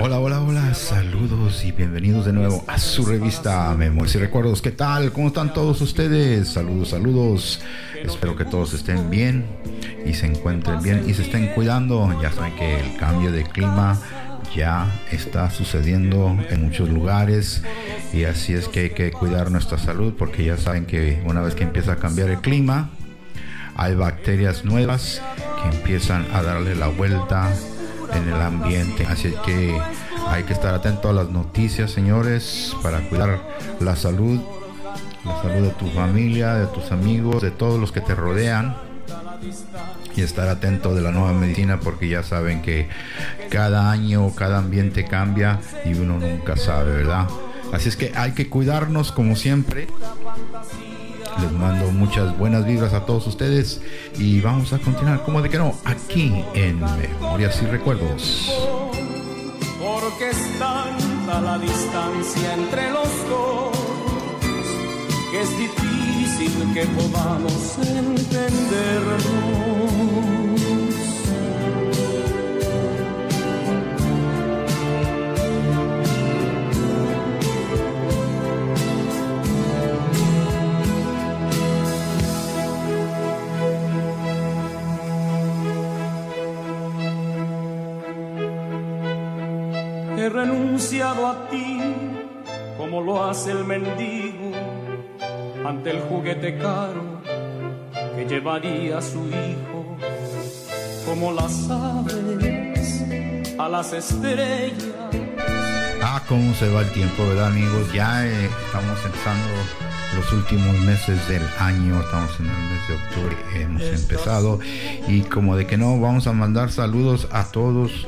Hola, hola, hola, saludos y bienvenidos de nuevo a su revista Memorias y Recuerdos. ¿Qué tal? ¿Cómo están todos ustedes? Saludos, saludos. Espero que todos estén bien y se encuentren bien y se estén cuidando. Ya saben que el cambio de clima ya está sucediendo en muchos lugares y así es que hay que cuidar nuestra salud porque ya saben que una vez que empieza a cambiar el clima, hay bacterias nuevas que empiezan a darle la vuelta en el ambiente. Así que hay que estar atento a las noticias, señores, para cuidar la salud, la salud de tu familia, de tus amigos, de todos los que te rodean. Y estar atento de la nueva medicina porque ya saben que cada año, cada ambiente cambia y uno nunca sabe, ¿verdad? Así es que hay que cuidarnos como siempre les mando muchas buenas vibras a todos ustedes y vamos a continuar, como de que no, aquí en Memorias y Recuerdos. Porque es tanta la distancia entre los dos que es difícil que podamos entendernos. Renunciado a ti como lo hace el mendigo ante el juguete caro que llevaría a su hijo, como las aves a las estrellas. Ah, cómo se va el tiempo, ¿verdad, amigos? Ya eh, estamos empezando los últimos meses del año, estamos en el mes de octubre, hemos empezado y como de que no, vamos a mandar saludos a todos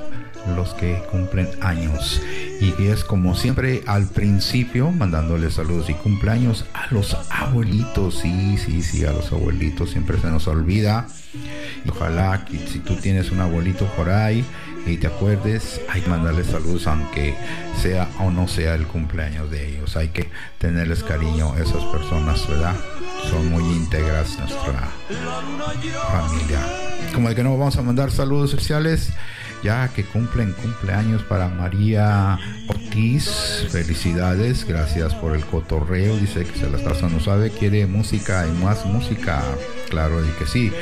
los que cumplen años. Y es como siempre al principio mandándoles saludos y cumpleaños a los abuelitos. Sí, sí, sí, a los abuelitos siempre se nos olvida. Y ojalá que si tú tienes un abuelito por ahí y te acuerdes, hay que mandarles saludos aunque sea o no sea el cumpleaños de ellos. Hay que tenerles cariño a esas personas, ¿verdad? Son muy íntegras nuestra familia. Como de que no vamos a mandar saludos especiales ya que cumplen cumpleaños para María Ortiz. Felicidades, gracias por el cotorreo. Dice que se la está no sabe, quiere música y más música. Claro, que sí.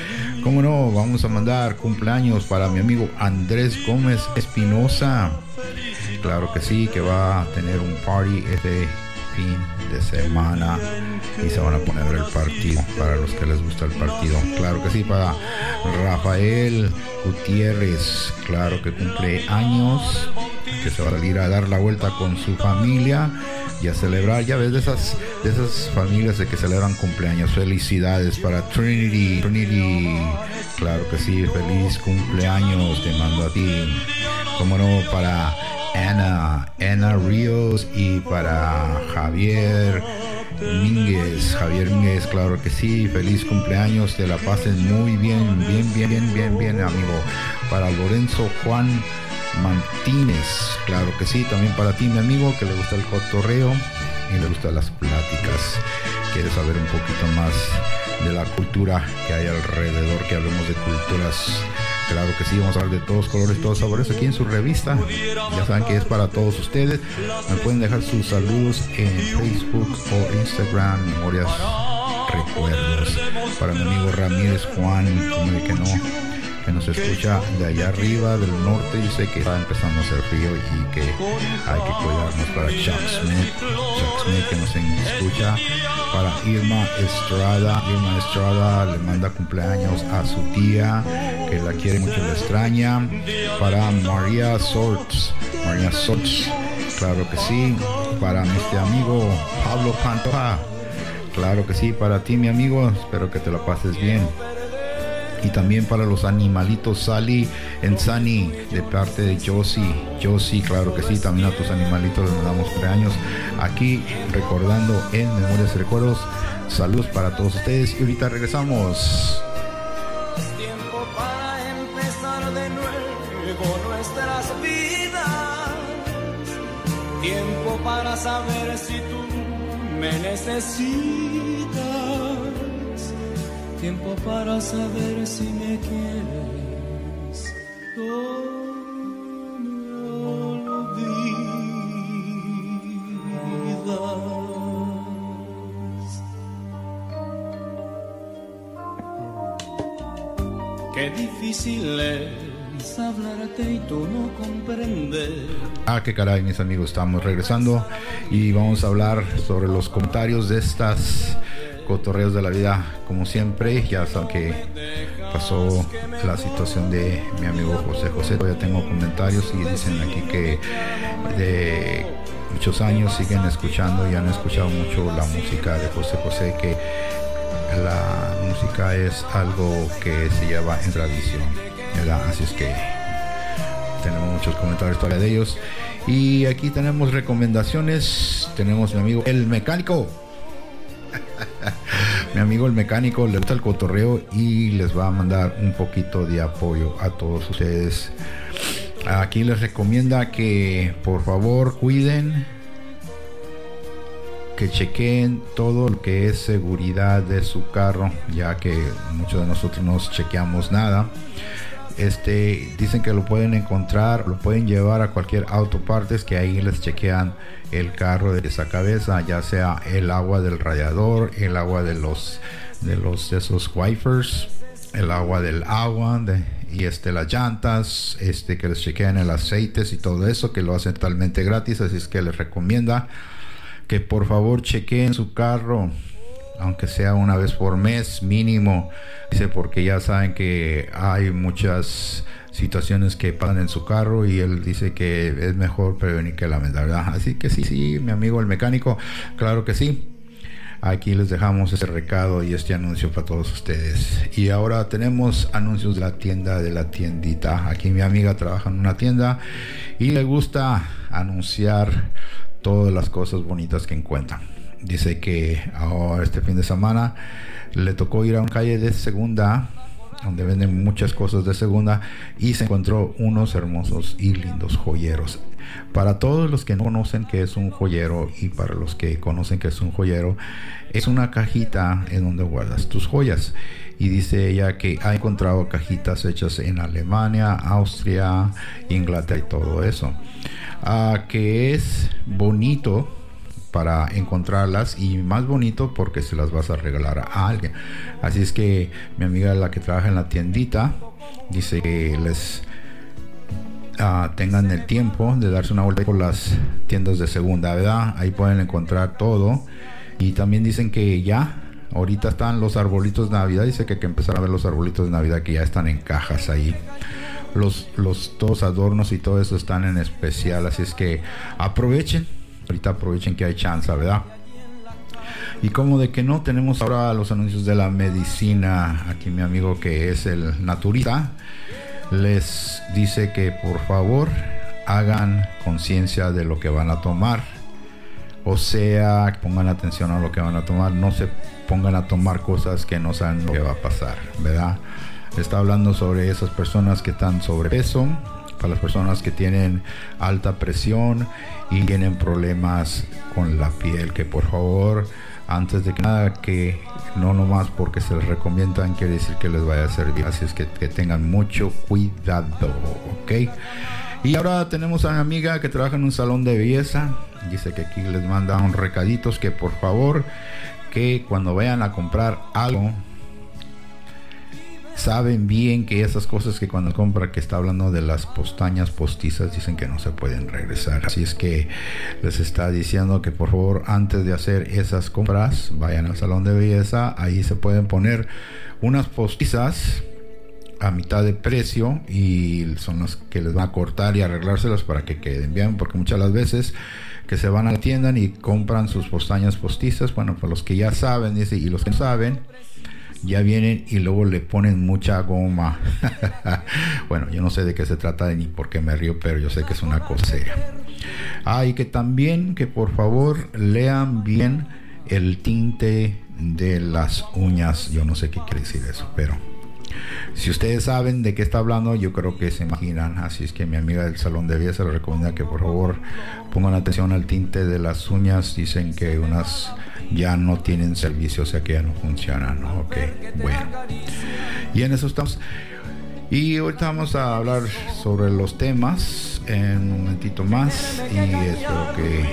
¿Cómo no? Vamos a mandar cumpleaños para mi amigo Andrés Gómez Espinosa. Claro que sí, que va a tener un party este fin de semana y se van a poner el partido para los que les gusta el partido. Claro que sí, para Rafael Gutiérrez, claro que cumple años, que se va a salir a dar la vuelta con su familia y a celebrar, ya ves, de esas, de esas familias de que celebran cumpleaños. Felicidades para Trinity, Trinity, claro que sí, feliz cumpleaños, te mando a ti. Como no, para Ana, Ana Ríos y para Javier Mínguez, Javier Mínguez, claro que sí, feliz cumpleaños, te la pases muy bien, bien, bien, bien, bien, bien, amigo. Para Lorenzo Juan Martínez, claro que sí, también para ti, mi amigo, que le gusta el cotorreo y le gustan las pláticas. Quieres saber un poquito más de la cultura que hay alrededor, que hablemos de culturas Claro que sí, vamos a hablar de todos colores, todos sabores aquí en su revista. Ya saben que es para todos ustedes. Me pueden dejar sus saludos en Facebook o Instagram, Memorias Recuerdos. Para mi amigo Ramírez Juan, como que no, que nos escucha de allá arriba del norte y sé que está empezando a hacer frío y que hay que cuidarnos para Chuck Smith, Chuck Smith que nos escucha para Irma Estrada. Irma Estrada le manda cumpleaños a su tía, que la quiere mucho, la extraña. Para María Sorts, María Sorts, claro que sí. Para este amigo Pablo Pantoja, claro que sí. Para ti, mi amigo, espero que te lo pases bien y también para los animalitos Sally en Sani de parte de Josie. Josie, claro que sí, también a tus animalitos les damos cumpleaños aquí recordando en Memorias y Recuerdos. Saludos para todos ustedes y ahorita regresamos. Tiempo para empezar de nuevo nuestras vidas. Tiempo para saber si tú me necesitas tiempo para saber si me quieres. Qué difícil es hablarte y tú no comprendes. Ah, qué caray, mis amigos, estamos regresando y vamos a hablar sobre los comentarios de estas cotorreos de la vida, como siempre. Ya saben que pasó la situación de mi amigo José José. Ya tengo comentarios y dicen aquí que de muchos años siguen escuchando y han escuchado mucho la música de José José, que la música es algo que se lleva en tradición, Así es que tenemos muchos comentarios todavía de ellos. Y aquí tenemos recomendaciones. Tenemos mi amigo El Mecánico. Mi amigo el mecánico le gusta el cotorreo y les va a mandar un poquito de apoyo a todos ustedes. Aquí les recomienda que por favor cuiden que chequeen todo lo que es seguridad de su carro, ya que muchos de nosotros no chequeamos nada. Este, dicen que lo pueden encontrar, lo pueden llevar a cualquier autopartes que ahí les chequean el carro de esa cabeza, ya sea el agua del radiador, el agua de los de los esos wipers, el agua del agua y este las llantas, este que les chequean el aceites y todo eso que lo hacen totalmente gratis, así es que les recomienda que por favor chequeen su carro, aunque sea una vez por mes mínimo. Dice porque ya saben que hay muchas situaciones que pasan en su carro y él dice que es mejor prevenir que lamentar, ¿verdad? Así que sí, sí, mi amigo el mecánico, claro que sí. Aquí les dejamos ese recado y este anuncio para todos ustedes. Y ahora tenemos anuncios de la tienda de la tiendita. Aquí mi amiga trabaja en una tienda y le gusta anunciar todas las cosas bonitas que encuentran. Dice que ahora este fin de semana le tocó ir a una calle de segunda donde venden muchas cosas de segunda y se encontró unos hermosos y lindos joyeros. Para todos los que no conocen que es un joyero y para los que conocen que es un joyero, es una cajita en donde guardas tus joyas. Y dice ella que ha encontrado cajitas hechas en Alemania, Austria, Inglaterra y todo eso que es bonito para encontrarlas y más bonito porque se las vas a regalar a alguien. Así es que mi amiga la que trabaja en la tiendita dice que les ah, tengan el tiempo de darse una vuelta por las tiendas de segunda, ¿verdad? Ahí pueden encontrar todo. Y también dicen que ya ahorita están los arbolitos de Navidad, dice que que empezar a ver los arbolitos de Navidad que ya están en cajas ahí. Los, los todos adornos y todo eso están en especial, así es que aprovechen, ahorita aprovechen que hay chance, ¿verdad? Y como de que no tenemos ahora los anuncios de la medicina, aquí mi amigo que es el naturista, les dice que por favor hagan conciencia de lo que van a tomar. O sea, pongan atención a lo que van a tomar, no se pongan a tomar cosas que no saben lo que va a pasar, ¿verdad? Está hablando sobre esas personas que están sobrepeso, para las personas que tienen alta presión y tienen problemas con la piel, que por favor, antes de que nada, que no nomás porque se les recomiendan quiere decir que les vaya a servir, así es que, que tengan mucho cuidado, ¿ok? Y ahora tenemos a una amiga que trabaja en un salón de belleza, dice que aquí les mandan recaditos que por favor, que cuando vayan a comprar algo, saben bien que esas cosas que cuando compra que está hablando de las postañas postizas dicen que no se pueden regresar. Así es que les está diciendo que por favor antes de hacer esas compras vayan al salón de belleza. Ahí se pueden poner unas postizas a mitad de precio y son las que les van a cortar y arreglárselas para que queden bien porque muchas las veces que se van a la tienda y compran sus postañas postizas bueno para los que ya saben dice y los que no saben ya vienen y luego le ponen mucha goma. bueno, yo no sé de qué se trata ni por qué me río, pero yo sé que es una cosa seria. Ah, y que también que por favor lean bien el tinte de las uñas. Yo no sé qué quiere decir eso, pero Si ustedes saben de qué está hablando, yo creo que se imaginan. Así es que mi amiga del salón de belleza le recomienda que por favor pongan atención al tinte de las uñas. Dicen que unas ya no tienen servicio, o sea que ya no funcionan. Ok, bueno. Y en eso estamos. Y ahorita vamos a hablar sobre los temas en un momentito más. Y espero que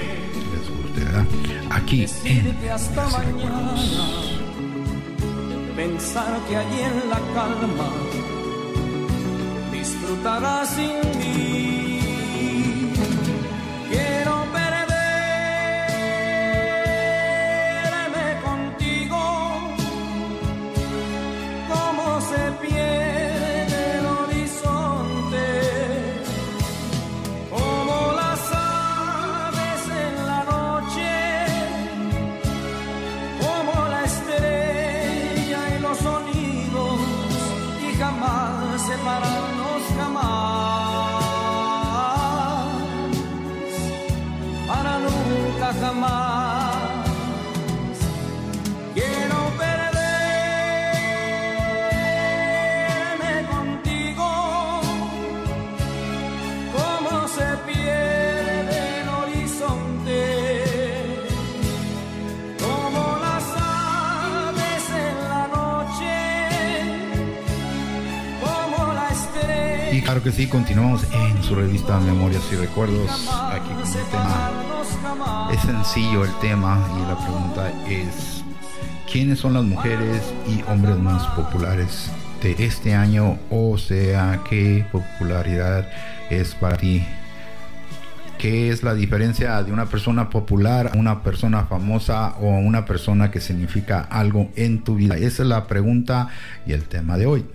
les guste, ¿verdad? Aquí en pensar que allí en la calma disfrutarás sin mí. Que sí, continuamos en su revista Memorias y Recuerdos. Aquí con el tema. Es sencillo el tema y la pregunta es, ¿quiénes son las mujeres y hombres más populares de este año? O sea, ¿qué popularidad es para ti? ¿Qué es la diferencia de una persona popular a una persona famosa o una persona que significa algo en tu vida? Esa es la pregunta y el tema de hoy.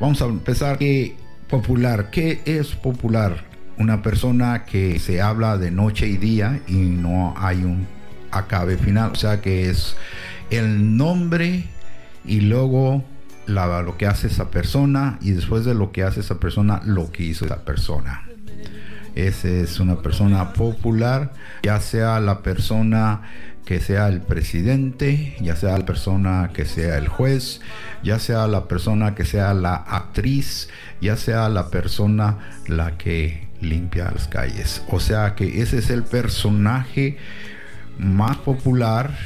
Vamos a empezar. ¿Qué popular? ¿Qué es popular? Una persona que se habla de noche y día y no hay un acabe final. O sea que es el nombre y luego la- lo que hace esa persona y después de lo que hace esa persona, lo que hizo esa persona. Esa es una persona popular, ya sea la persona que sea el presidente, ya sea la persona que sea el juez, ya sea la persona que sea la actriz, ya sea la persona la que limpia las calles. O sea que ese es el personaje más popular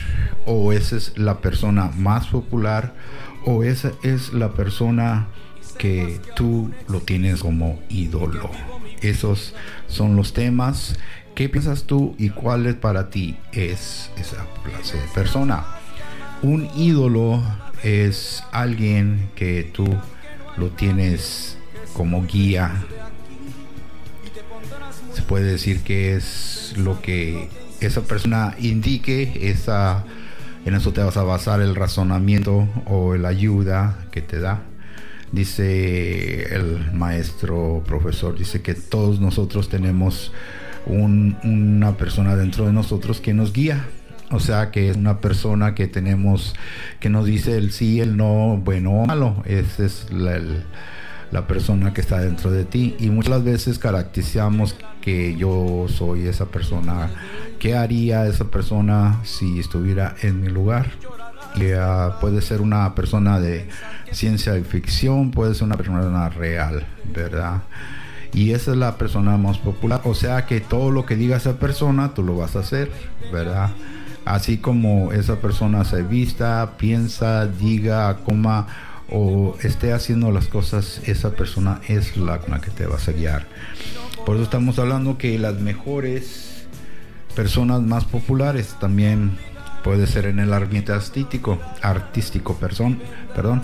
o esa es la persona más popular o esa es la persona que tú lo tienes como ídolo. Esos son los temas. ¿Qué piensas tú y cuál es para ti es esa clase de persona? Un ídolo es alguien que tú lo tienes como guía. Se puede decir que es lo que esa persona indique, esa, en eso te vas a basar el razonamiento o la ayuda que te da. Dice el maestro profesor, dice que todos nosotros tenemos un- una persona dentro de nosotros que nos guía. O sea que es una persona que tenemos, que nos dice el sí, el no, bueno o malo. Esa es la, persona que está dentro de ti. Y muchas veces caracterizamos que yo soy esa persona. ¿Qué haría esa persona si estuviera en mi lugar? Ah, puede ser una persona de ciencia ficción, puede ser una persona real, ¿verdad? Y esa es la persona más popular. O sea que todo lo que diga esa persona, tú lo vas a hacer, ¿verdad? Así como esa persona se vista, piensa, diga, coma o esté haciendo las cosas, esa persona es la que te vas a guiar. Por eso estamos hablando que las mejores personas más populares también puede ser en el ambiente artístico, artístico, perdón, perdón.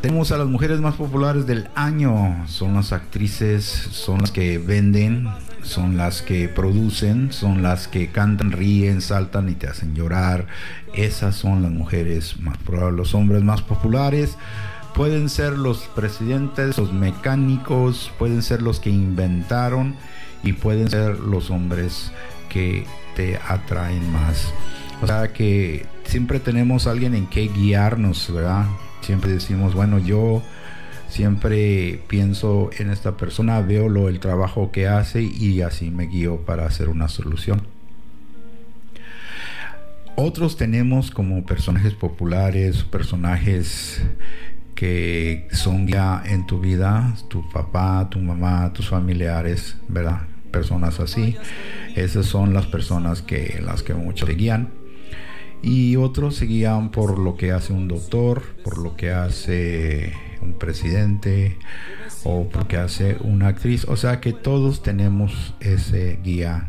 Tenemos a las mujeres más populares del año, son las actrices, son las que venden, son las que producen, son las que cantan, ríen, saltan y te hacen llorar. Esas son las mujeres más populares, los hombres más populares. Pueden ser los presidentes, los mecánicos, pueden ser los que inventaron y pueden ser los hombres que te atraen más. O sea que siempre tenemos alguien en que guiarnos, ¿verdad? Siempre decimos, bueno, yo siempre pienso en esta persona, veo lo, el trabajo que hace y así me guío para hacer una solución. Otros tenemos como personajes populares, personajes que son ya en tu vida, tu papá, tu mamá, tus familiares, ¿verdad? Personas así. Esas son las personas que las que muchos seguían. Y otros seguían por lo que hace un doctor, por lo que hace un presidente o por lo que hace una actriz. O sea que todos tenemos ese guía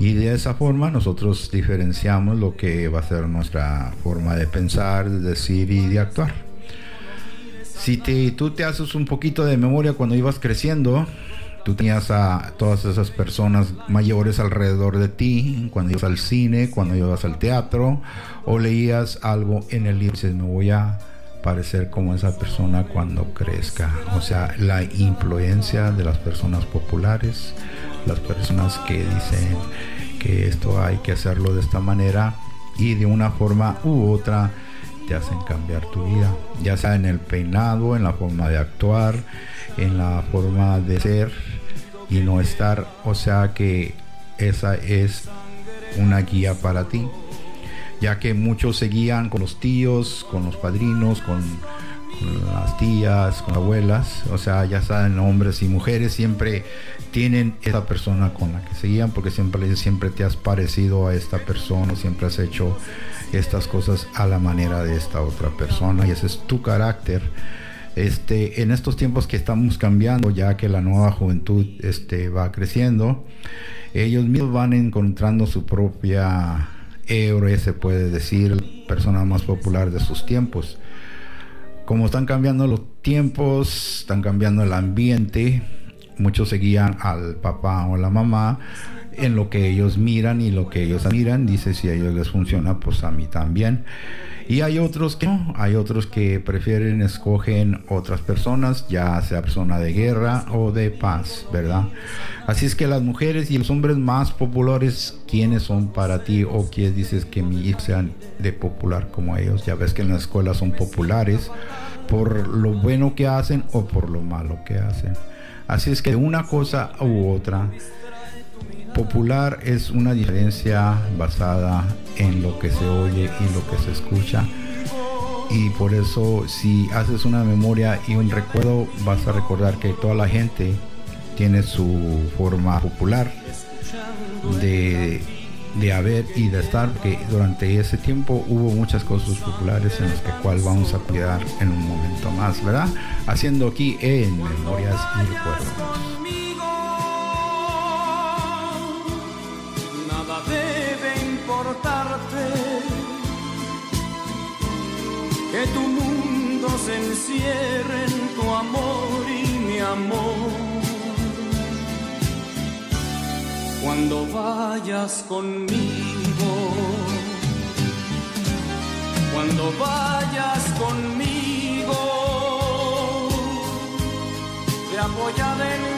y de esa forma nosotros diferenciamos lo que va a ser nuestra forma de pensar, de decir y de actuar. Si tú te haces un poquito de memoria cuando ibas creciendo, tú tenías a todas esas personas mayores alrededor de ti, cuando ibas al cine, cuando ibas al teatro, o leías algo en el libro y dices, me voy a parecer como esa persona cuando crezca. O sea, la influencia de las personas populares, las personas que dicen que esto hay que hacerlo de esta manera y de una forma u otra te hacen cambiar tu vida, ya sea en el peinado, en la forma de actuar, en la forma de ser y no estar, o sea que esa es una guía para ti, ya que muchos seguían con los tíos, con los padrinos, con las tías, con abuelas, o sea, ya saben, hombres y mujeres siempre tienen esa persona con la que seguían, porque siempre, siempre te has parecido a esta persona, siempre has hecho estas cosas a la manera de esta otra persona, y ese es tu carácter. Este, en estos tiempos que estamos cambiando, ya que la nueva juventud este, va creciendo, ellos mismos van encontrando su propia héroe, se puede decir, persona más popular de sus tiempos. Como están cambiando los tiempos, están cambiando el ambiente, muchos seguían al papá o la mamá en lo que ellos miran y lo que ellos admiran. Dice, si a ellos les funciona, pues a mí también. Y hay otros que no, hay otros que prefieren, escogen otras personas, ya sea persona de guerra o de paz, ¿verdad? Así es que las mujeres y los hombres más populares, ¿quiénes son para ti o quiénes dices que mi hijo sean de popular como ellos? Ya ves que en la escuela son populares por lo bueno que hacen o por lo malo que hacen. Así es que una cosa u otra, popular es una diferencia basada en lo que se oye y lo que se escucha. Y por eso si haces una memoria y un recuerdo, vas a recordar que toda la gente tiene su forma popular de, de haber y de estar, porque durante ese tiempo hubo muchas cosas populares en las que cual vamos a cuidar en un momento más, ¿verdad? Haciendo aquí en Memorias y Recuerdos. Que tu mundo se encierre en tu amor y mi amor. Cuando vayas conmigo, cuando vayas conmigo, te apoyaré en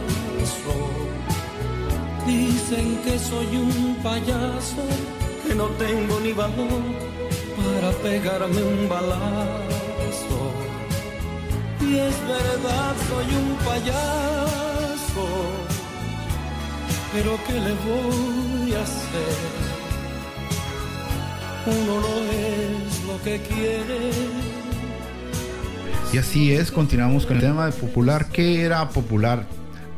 Dicen que soy un payaso, que no tengo ni valor para pegarme un balazo. Y es verdad, soy un payaso, pero ¿qué le voy a hacer? uno no es lo que quiere. Y así es, continuamos con el tema de popular. ¿Qué era popular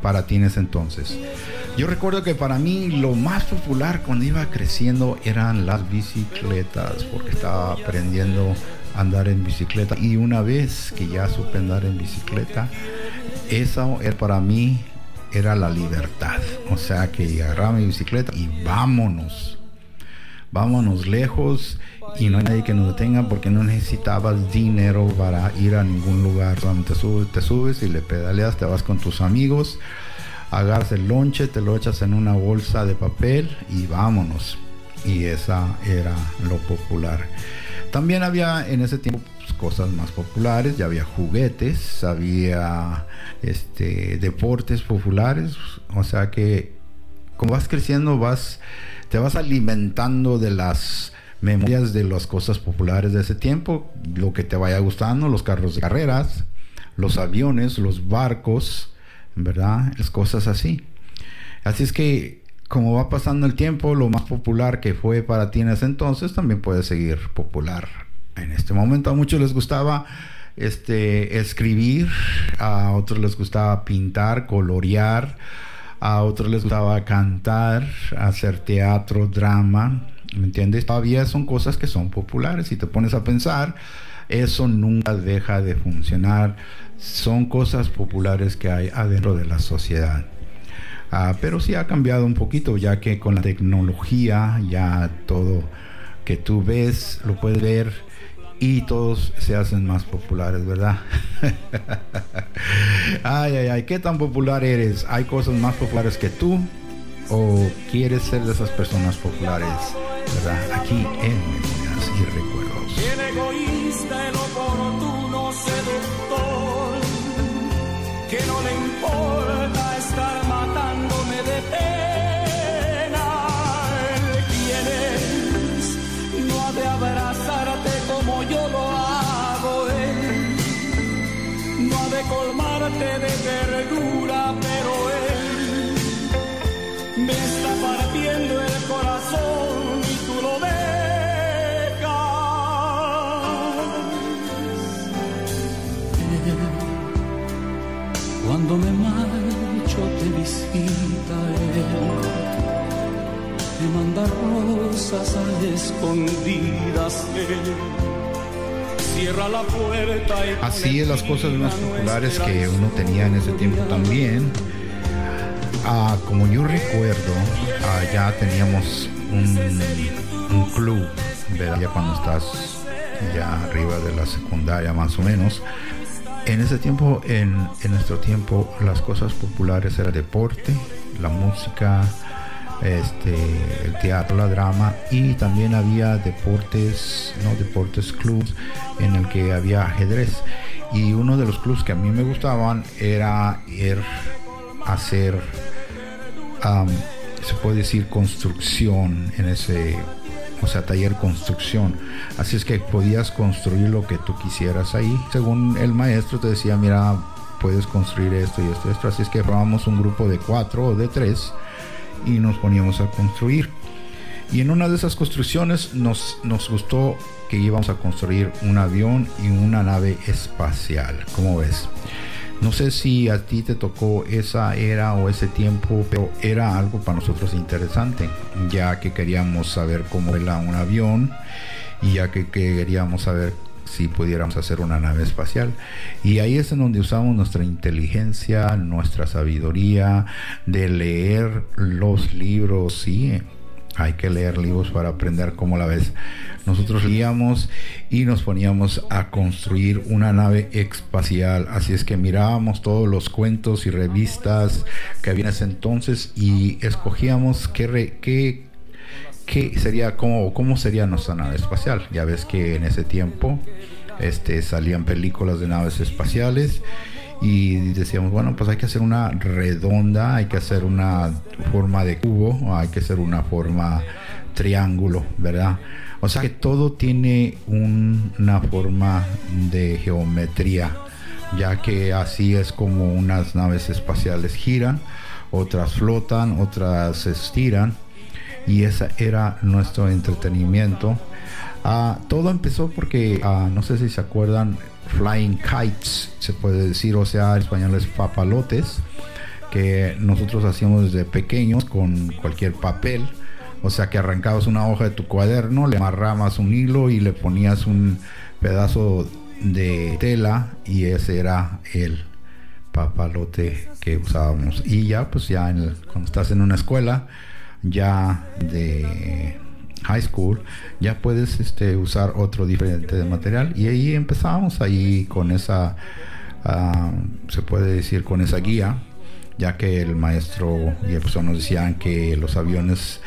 para ti en ese entonces? Yo recuerdo que para mí lo más popular cuando iba creciendo eran las bicicletas, porque estaba aprendiendo a andar en bicicleta. Y una vez que ya supe andar en bicicleta, eso era para mí era la libertad. O sea que agarraba mi bicicleta y vámonos vámonos lejos y no hay nadie que nos detenga porque no necesitabas dinero para ir a ningún lugar. Solamente subes, te subes y le pedaleas, te vas con tus amigos, agarras el lonche, te lo echas en una bolsa de papel y vámonos. Y esa era lo popular. También había en ese tiempo pues, cosas más populares, ya había juguetes, había este, deportes populares, o sea que como vas creciendo vas te vas alimentando de las memorias de las cosas populares de ese tiempo, lo que te vaya gustando, los carros de carreras, los aviones, los barcos, ¿verdad? Las cosas así. Así es que como va pasando el tiempo, lo más popular que fue para ti en ese entonces también puede seguir popular en este momento. A muchos les gustaba este escribir, a otros les gustaba pintar, colorear, a otros les gustaba cantar, hacer teatro, drama, ¿me entiendes? Todavía son cosas que son populares. Si te pones a pensar, eso nunca deja de funcionar. Son cosas populares que hay adentro de la sociedad. Ah, pero sí ha cambiado un poquito, ya que con la tecnología ya todo que tú ves lo puedes ver y todos se hacen más populares, ¿verdad? ay, ay, ay, ¿qué tan popular eres? ¿Hay cosas más populares que tú? ¿O quieres ser de esas personas populares, ¿verdad? Aquí en Memorias y Recuerdos. El egoísta, el oportuno que no le importa rosas a escondidas. Cierra la puerta y Así es las cosas más populares que uno tenía en ese tiempo también. Ah, como yo recuerdo, ah, ya teníamos un, un club, ¿verdad? Ya cuando estás ya arriba de la secundaria más o menos. En ese tiempo, en, en nuestro tiempo, las cosas populares era el deporte, la música, este, el teatro, la drama y también había deportes, no deportes clubs en el que había ajedrez. Y uno de los clubs que a mí me gustaban era ir a hacer, am, se puede decir, construcción en ese, o sea, taller construcción. Así es que podías construir lo que tú quisieras ahí. Según el maestro te decía, mira, puedes construir esto y esto y esto. Así es que formamos un grupo de cuatro o de tres y nos poníamos a construir. Y en una de esas construcciones nos, nos gustó que íbamos a construir un avión y una nave espacial. ¿Cómo ves? No sé si a ti te tocó esa era o ese tiempo, pero era algo para nosotros interesante, ya que queríamos saber cómo era un avión y ya que queríamos saber si pudiéramos hacer una nave espacial. Y ahí es en donde usamos nuestra inteligencia, nuestra sabiduría de leer los libros, sí. Hay que leer libros para aprender cómo la ves. Nosotros leíamos y nos poníamos a construir una nave espacial. Así es que mirábamos todos los cuentos y revistas que había en ese entonces y escogíamos re- qué qué sería, cómo, cómo sería nuestra nave espacial. Ya ves que en ese tiempo este, salían películas de naves espaciales y decíamos, bueno, pues hay que hacer una redonda, hay que hacer una forma de cubo, hay que hacer una forma triángulo, ¿verdad? O sea que todo tiene una forma de geometría, ya que así es como unas naves espaciales giran, otras flotan, otras se estiran, y ese era nuestro entretenimiento. Ah, todo empezó porque, ah, no sé si se acuerdan, Flying Kites, se puede decir, o sea, en español es papalotes, que nosotros hacíamos desde pequeños con cualquier papel o sea que arrancabas una hoja de tu cuaderno, le amarrabas un hilo y le ponías un pedazo de tela y ese era el papalote que usábamos. Y ya, pues ya cuando estás en una escuela, ya de high school, ya puedes este, usar otro diferente de material. Y ahí empezamos ahí con esa, ah, se puede decir, con esa guía, ya que el maestro profesor nos decían que los aviones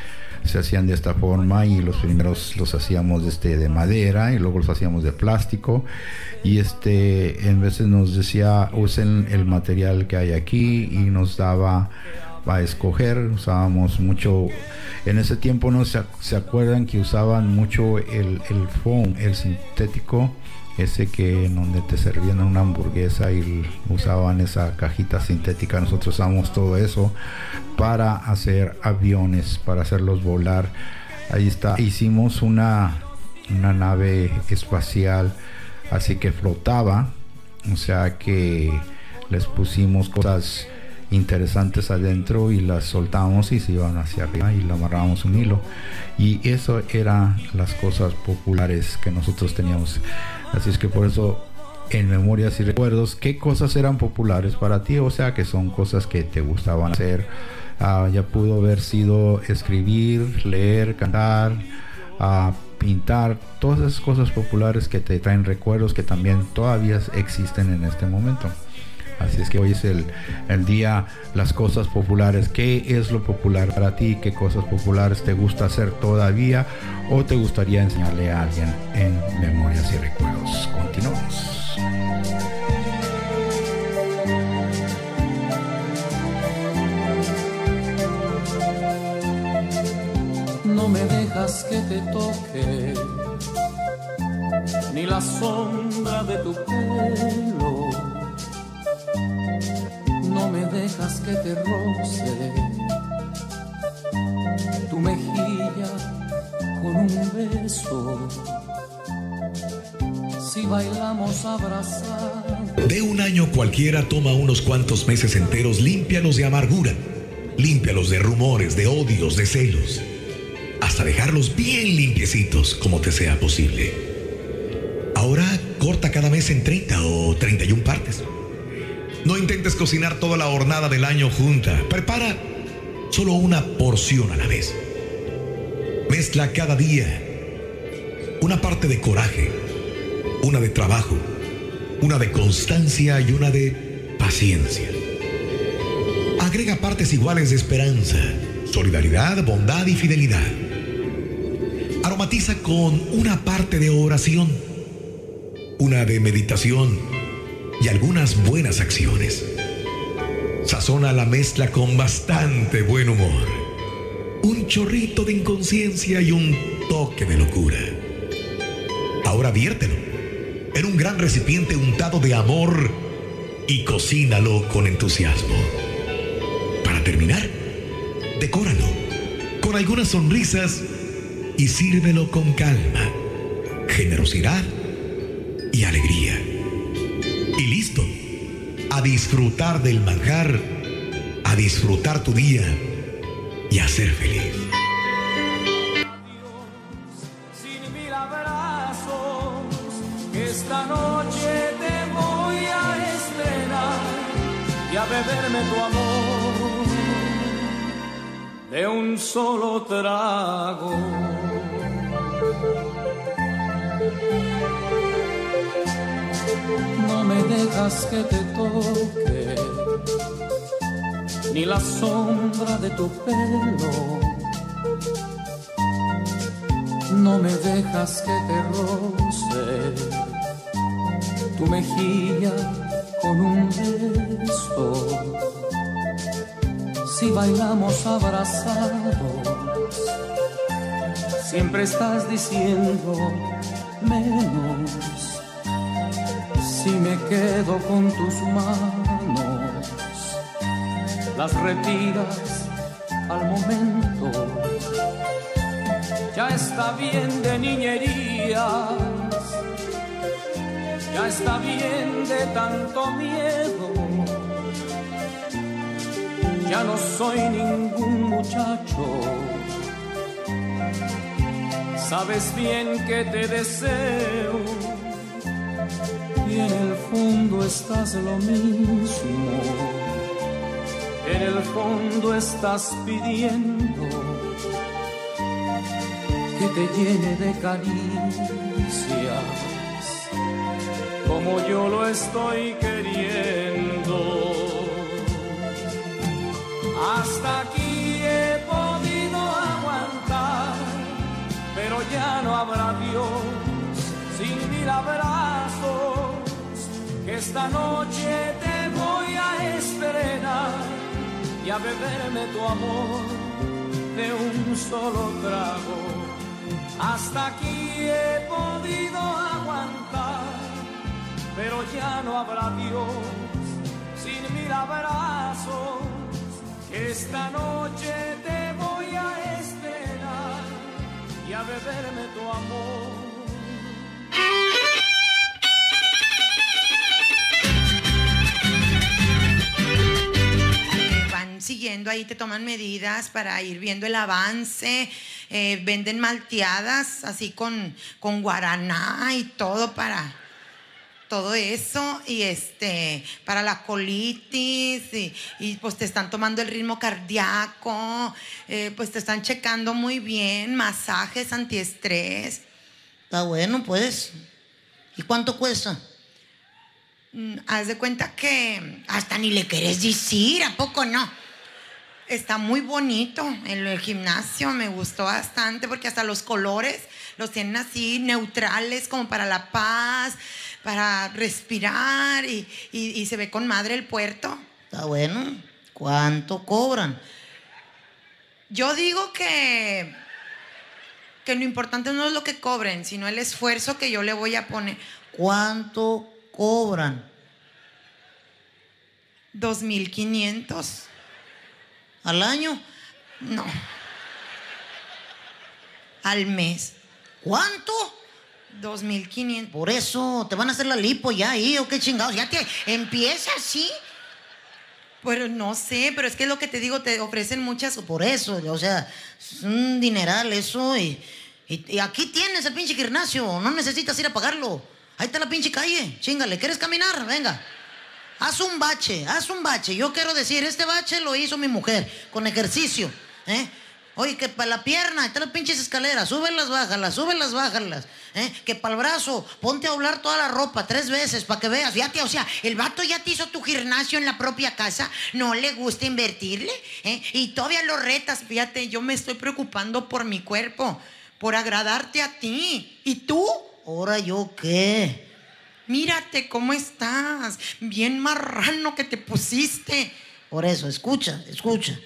se hacían de esta forma y los primeros los hacíamos este, de madera y luego los hacíamos de plástico y este en veces nos decía usen el material que hay aquí y nos daba a escoger usábamos mucho en ese tiempo no se, se acuerdan que usaban mucho el, el foam el sintético ese que en donde te servían una hamburguesa y usaban esa cajita sintética. Nosotros usamos todo eso para hacer aviones, para hacerlos volar. Ahí está. Hicimos una, una nave espacial, así que flotaba. O sea que les pusimos cosas interesantes adentro y las soltamos y se iban hacia arriba y le amarrábamos un hilo. Y eso eran las cosas populares que nosotros teníamos. Así es que por eso en memorias y recuerdos, ¿qué cosas eran populares para ti? O sea, que son cosas que te gustaban hacer. Ah, ya pudo haber sido escribir, leer, cantar, ah, pintar, todas esas cosas populares que te traen recuerdos que también todavía existen en este momento. Así es que hoy es el, el, día, las cosas populares. ¿Qué es lo popular para ti? ¿Qué cosas populares te gusta hacer todavía? ¿O te gustaría enseñarle a alguien en memorias y recuerdos? Continuamos. No me dejas que te toque ni la sombra de tu pelo no me dejas que te roce tu mejilla con un beso. Si bailamos abrazar. De un año cualquiera toma unos cuantos meses enteros, límpialos de amargura, límpialos de rumores, de odios, de celos, hasta dejarlos bien limpiecitos como te sea posible. Ahora corta cada mes en 30 o 31 partes no intentes cocinar toda la hornada del año junta. Prepara solo una porción a la vez. Mezcla cada día una parte de coraje, una de trabajo, una de constancia y una de paciencia. Agrega partes iguales de esperanza, solidaridad, bondad y fidelidad. Aromatiza con una parte de oración, una de meditación y algunas buenas acciones. Sazona la mezcla con bastante buen humor, un chorrito de inconsciencia y un toque de locura. Ahora viértelo en un gran recipiente untado de amor y cocínalo con entusiasmo. Para terminar, decóralo con algunas sonrisas y sírvelo con calma, generosidad y alegría y listo. A disfrutar del manjar, a disfrutar tu día y a ser feliz. Sin mil abrazos, esta noche te voy a estrenar y a beberme tu amor de un solo trago. No me dejas que te toque, ni la sombra de tu pelo. no me dejas que te roce tu mejilla con un beso. Si bailamos abrazados, siempre estás diciendo menos. Si me quedo con tus manos, las retiras al momento. Ya está bien de niñerías, ya está bien de tanto miedo. Ya no soy ningún muchacho, sabes bien que te deseo y en el fondo estás lo mismo, en el fondo estás pidiendo que te llene de caricias, como yo lo estoy queriendo. Hasta aquí he podido aguantar, pero ya no habrá Dios sin mil abrazos, esta noche te voy a estrenar y a beberme tu amor de un solo trago hasta aquí he podido aguantar, pero ya no habrá Dios sin mil abrazos. Esta noche te voy a esperar y a beberme tu amor. Siguiendo ahí, te toman medidas para ir viendo el avance eh, venden malteadas así con, con guaraná y todo para todo eso y este para la colitis y, pues te están tomando el ritmo cardíaco, eh, pues te están checando muy bien, masajes antiestrés. Está bueno, pues. ¿Y cuánto cuesta? Mm, haz de cuenta que hasta ni le querés decir, ¿a poco no? Está muy bonito en el gimnasio, me gustó bastante porque hasta los colores los tienen así neutrales como para la paz, para respirar y, se ve con madre el puerto. Está bueno. ¿Cuánto cobran? Yo digo que, que lo importante no es lo que cobren, sino el esfuerzo que yo le voy a poner. ¿Cuánto cobran? 2.500. ¿Al año? No. Al mes. ¿Cuánto? 2.500. Por eso, te van a hacer la lipo ya ahí, o qué chingados. Ya te empieza así. Pero no sé, pero es que lo que te digo, te ofrecen muchas. Por eso, o sea, es un dineral eso. Y, y, aquí tienes el pinche gimnasio, no necesitas ir a pagarlo. Ahí está la pinche calle, chingale, ¿quieres caminar? Venga. Haz un bache, haz un bache. Yo quiero decir, este bache lo hizo mi mujer con ejercicio. ¿eh? Oye, que para la pierna, está las pinches escaleras, súbelas, bájalas, súbelas, bájalas. ¿eh? Que para el brazo, ponte a hablar toda la ropa tres veces para que veas. Fíjate, o sea, el vato ya te hizo tu gimnasio en la propia casa, no le gusta invertirle. ¿eh? Y todavía lo retas, fíjate, yo me estoy preocupando por mi cuerpo, por agradarte a ti. ¿Y tú? ¿Ahora yo qué? Mírate cómo estás, bien marrano que te pusiste. Por eso, escucha, escucha.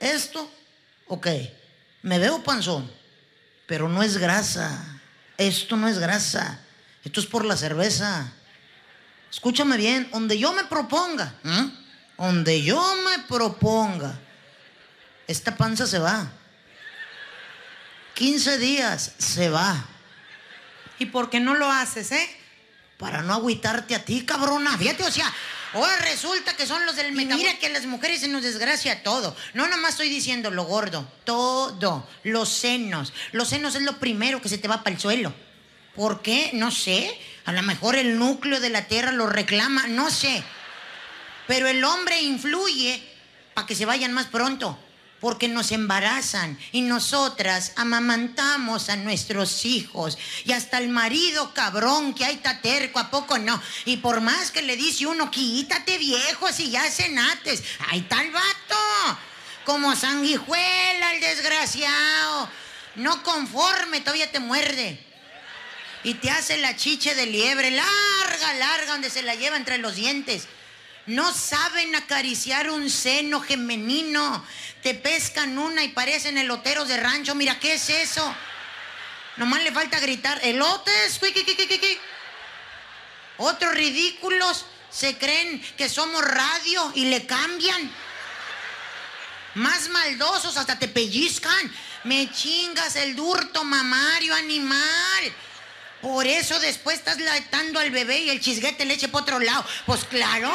Esto, ok, me veo panzón, pero no es grasa. Esto no es grasa. Esto es por la cerveza. Escúchame bien, donde yo me proponga, donde yo me proponga, esta panza se va. 15 días se va. ¿Y por qué no lo haces, eh? Para no agüitarte a ti, cabrona. Fíjate, o sea, ahora resulta que son los del Mira que a las mujeres se nos desgracia todo. No nomás estoy diciendo lo gordo, todo. Los senos. Los senos es lo primero que se te va para el suelo. ¿Por qué? No sé. A lo mejor el núcleo de la tierra lo reclama, no sé. Pero el hombre influye para que se vayan más pronto porque nos embarazan y nosotras amamantamos a nuestros hijos y hasta el marido cabrón que hay taterco, ¿a poco no? Y por más que le dice uno, quítate viejo si ya cenates, ahí está el vato, como sanguijuela el desgraciado. No conforme, todavía te muerde. Y te hace la chiche de liebre, larga, larga, donde se la lleva entre los dientes. No saben acariciar un seno femenino. Te pescan una y parecen eloteros de rancho. Mira, ¿qué es eso? Nomás le falta gritar, elotes, Otros ridículos se creen que somos radio y le cambian. Más maldosos, hasta te pellizcan. Me chingas el durto mamario animal. Por eso después estás latando al bebé y el chisguete le eche por otro lado. Pues claro.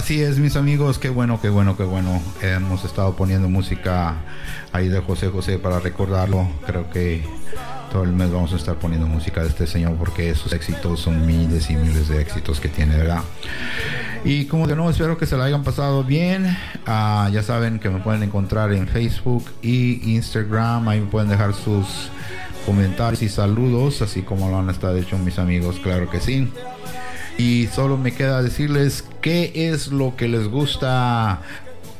Así es, mis amigos, qué bueno, qué bueno, qué bueno. Hemos estado poniendo música ahí de José José para recordarlo. Creo que todo el mes vamos a estar poniendo música de este señor porque sus éxitos son miles y miles de éxitos que tiene, ¿verdad? Y como de nuevo espero que se la hayan pasado bien. Ah, ya saben que me pueden encontrar en Facebook y Instagram. Ahí me pueden dejar sus comentarios y saludos, así como lo han estado hecho mis amigos, claro que sí. Y solo me queda decirles qué es lo que les gusta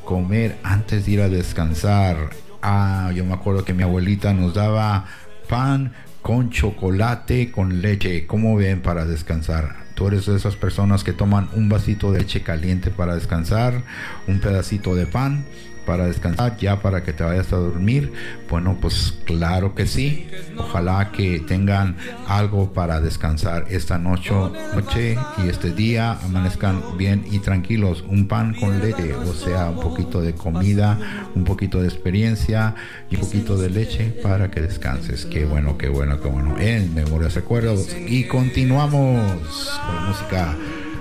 comer antes de ir a descansar. Ah, yo me acuerdo que mi abuelita nos daba pan con chocolate, con leche. ¿Cómo ven para descansar? tú eres de esas personas que toman un vasito de leche caliente para descansar, un pedacito de pan para descansar, ya para que te vayas a dormir. Bueno, pues claro que sí. Ojalá que tengan algo para descansar esta noche, noche y este día amanezcan bien y tranquilos. Un pan con leche, o sea, un poquito de comida, un poquito de experiencia y un poquito de leche para que descanses. Qué bueno, qué bueno, qué bueno. En Memorias Recuerdos. Y continuamos con música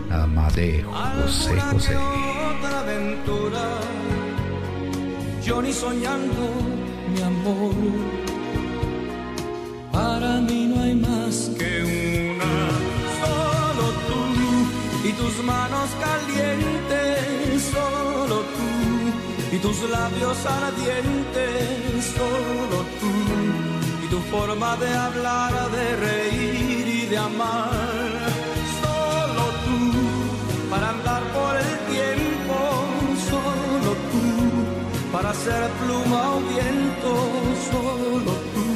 nada más de José José yo ni soñando, mi amor. Para mí no hay más que una, solo tú. Y tus manos calientes, solo tú. Y tus labios ardientes, solo tú. Y tu forma de hablar, de reír y de amar, solo tú. Para andar por el ser pluma o viento, solo tú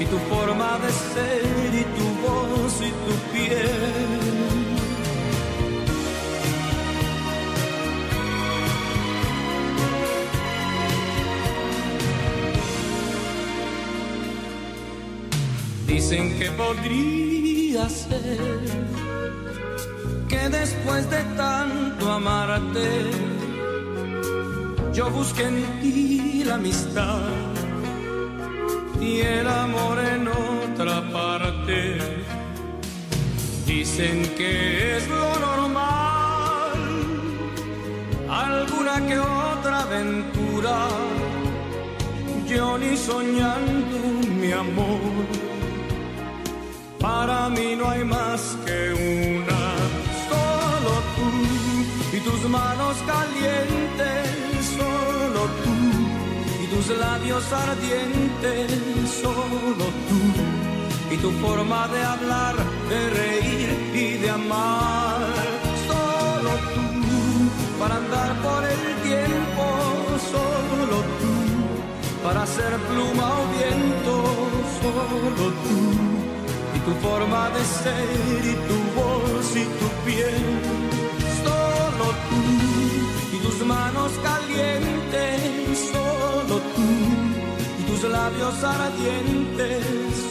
y tu forma de ser y tu voz y tu piel. Dicen que podría ser que después de tanto amarte yo busqué en ti la amistad y el amor en otra parte. Dicen que es lo normal, alguna que otra aventura. Yo ni soñando mi amor, para mí no hay más que una, solo tú y tus manos calientes, solo tú y tus labios ardientes, solo tú y tu forma de hablar, de reír y de amar. Solo tú, para andar por el tiempo, solo tú, para ser pluma o viento, solo tú. Y tu forma de ser y tu voz y tu piel, solo tú. Tus manos calientes, solo tú. Y tus labios ardientes,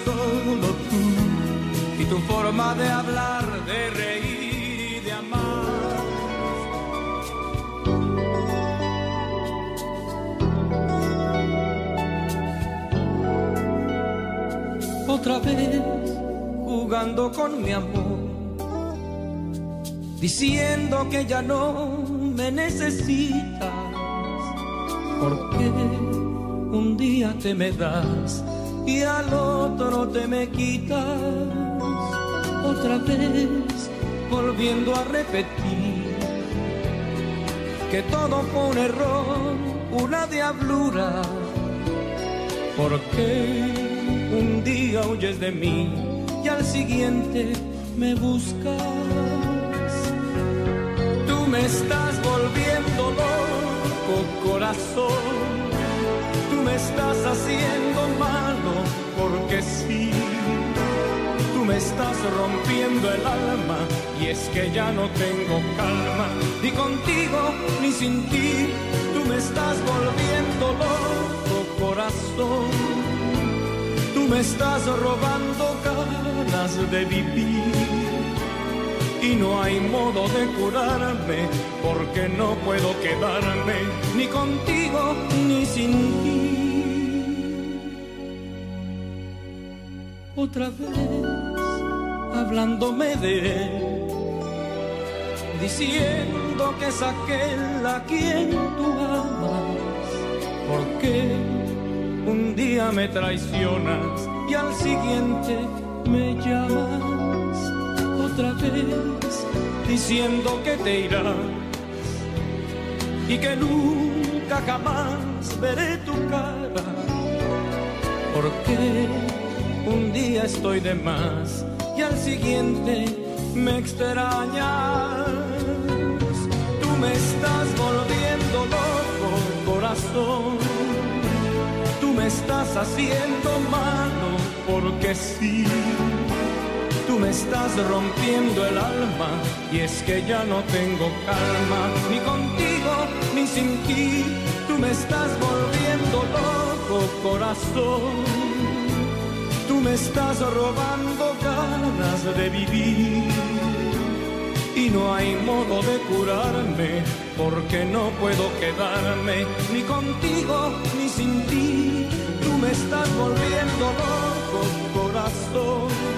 solo tú y tu forma de hablar, de reír y de amar. Otra vez jugando con mi amor, diciendo que ya no me necesitas, porque un día te me das y al otro te me quitas otra vez, volviendo a repetir que todo fue un error, una diablura, porque un día huyes de mí y al siguiente me buscas. Tú me estás volviendo loco, corazón me estás haciendo malo porque sí. Tú me estás rompiendo el alma y es que ya no tengo calma. Ni contigo ni sin ti. Tú me estás volviendo loco, corazón. Tú me estás robando ganas de vivir y no hay modo de curarme porque no puedo quedarme ni contigo ni sin ti. Otra vez hablándome de él, diciendo que es aquel a quien tú amas, porque un día me traicionas y al siguiente me llamas otra vez diciendo que te irás y que nunca jamás veré tu cara. Porque un día estoy de más y al siguiente me extrañas. Tú me estás volviendo loco, corazón. Tú me estás haciendo malo porque sí Tú me estás rompiendo el alma y es que ya no tengo calma, ni contigo ni sin ti. Tú me estás volviendo loco, corazón. Tú me estás robando ganas de vivir. Y no hay modo de curarme, porque no puedo quedarme ni contigo ni sin ti. Tú me estás volviendo loco, corazón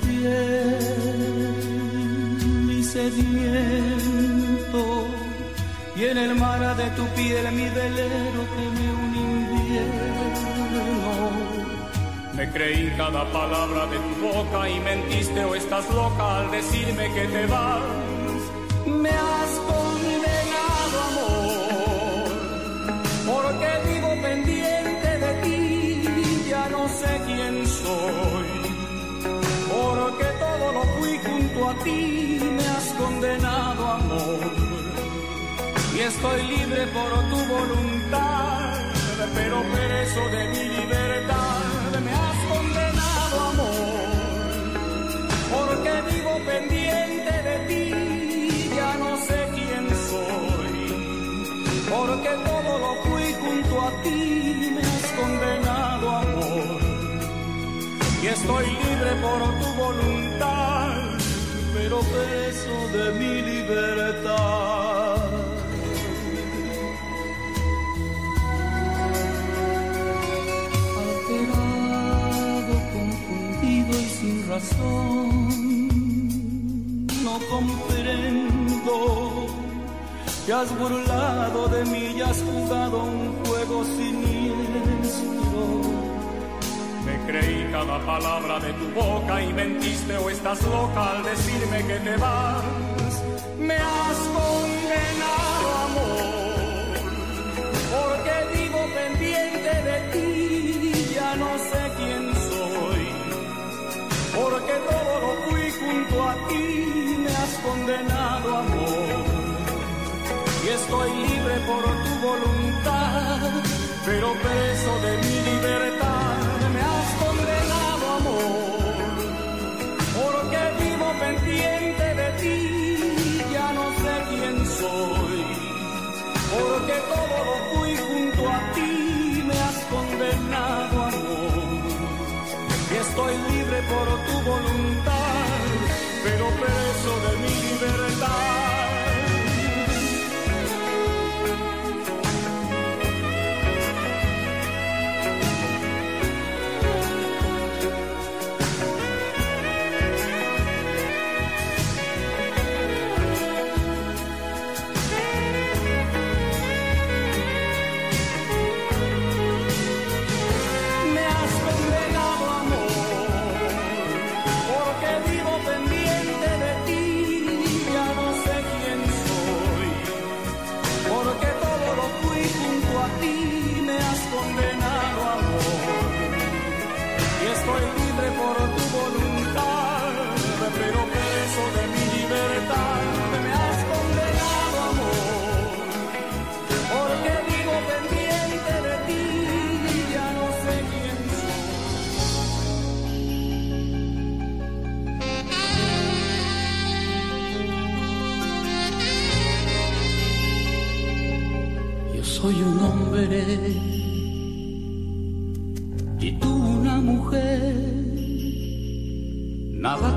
de tu piel mi velero teme un invierno. Me creí cada palabra de tu boca y mentiste o estás loca al decirme que te vas. Me has condenado amor, porque vivo pendiente de ti, ya no sé quién soy, porque todo lo fui junto a ti condenado amor y estoy libre por tu voluntad, pero preso de mi libertad me has condenado amor, porque vivo pendiente de ti, ya no sé quién soy, porque todo lo fui junto a ti, me has condenado amor, y estoy libre por tu voluntad, pero preso de mi libertad. Y sin razón, no comprendo que has burlado de mí y has jugado un juego siniestro creí cada palabra de tu boca y mentiste o estás loca al decirme que te vas. Me has condenado, porque todo lo fui junto a ti, me has condenado, amor, y estoy libre por tu voluntad, pero preso de mi libertad pendiente de ti, ya no sé quién soy, porque todo lo fui junto a ti, me has condenado amor, y estoy libre por voluntad, pero preso de mi libertad.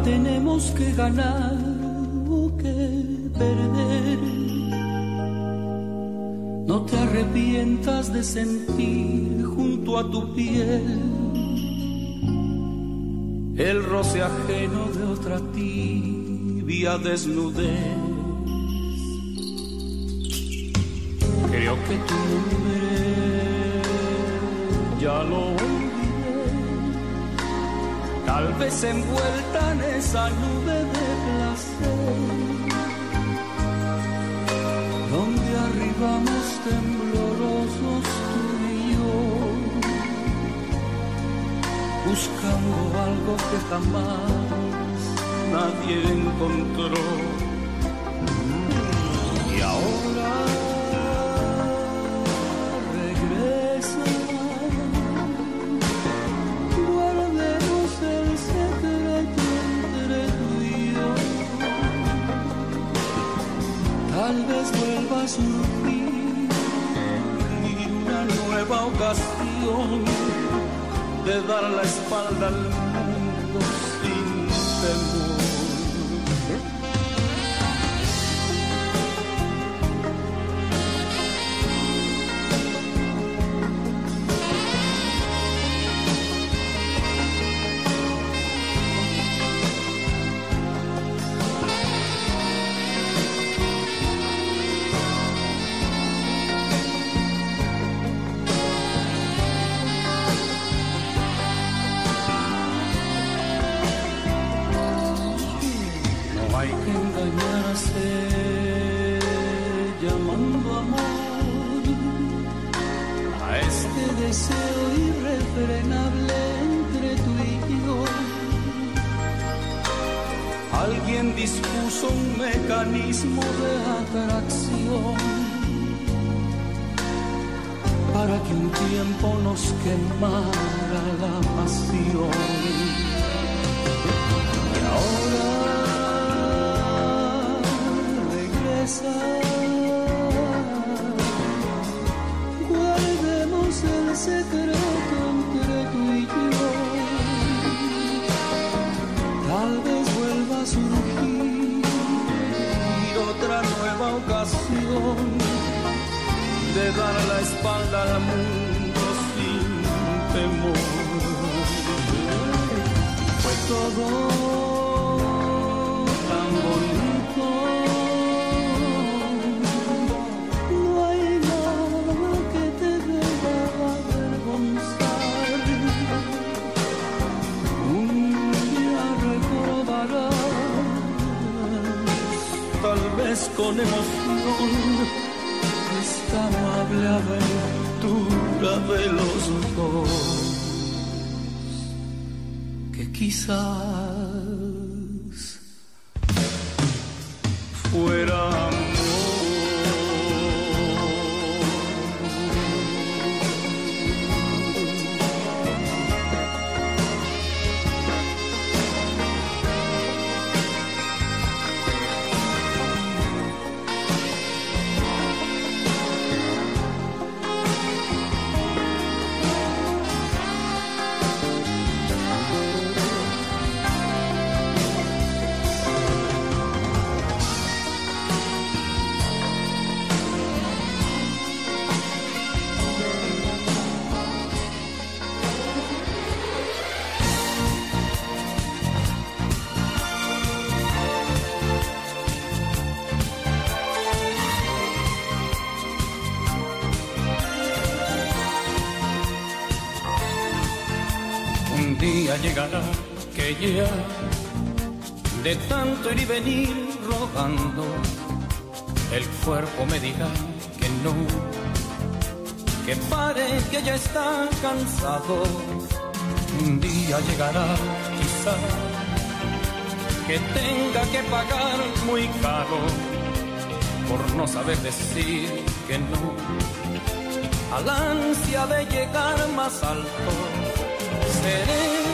Tenemos que ganar o que perder. No te arrepientas de sentir junto a tu piel el roce ajeno de otra tibia desnudez Creo que tu nombre ya lo tal vez envuelta en esa nube de placer, donde arribamos temblorosos tú y yo, buscando algo que jamás nadie encontró. Y ahora tal vez vuelva a surgir una nueva ocasión de dar la espalda al mundo sin temor. Los dos que quizás fuera tanto ir y venir rogando el cuerpo me dirá que no, que pare que ya está cansado. Un día llegará quizá que tenga que pagar muy caro por no saber decir que no al ansia de llegar más alto. Seré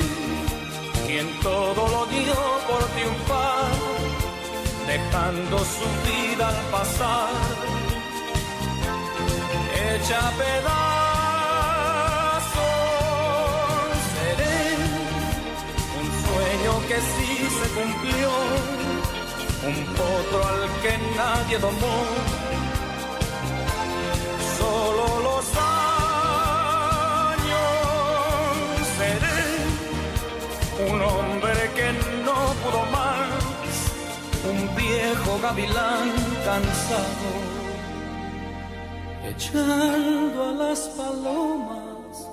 quien todo lo dio por triunfar, dejando su vida al pasar, hecha pedazos. Seré un sueño que sí se cumplió, un potro al que nadie domó. Viejo gavilán cansado, echando a las palomas.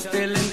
Still.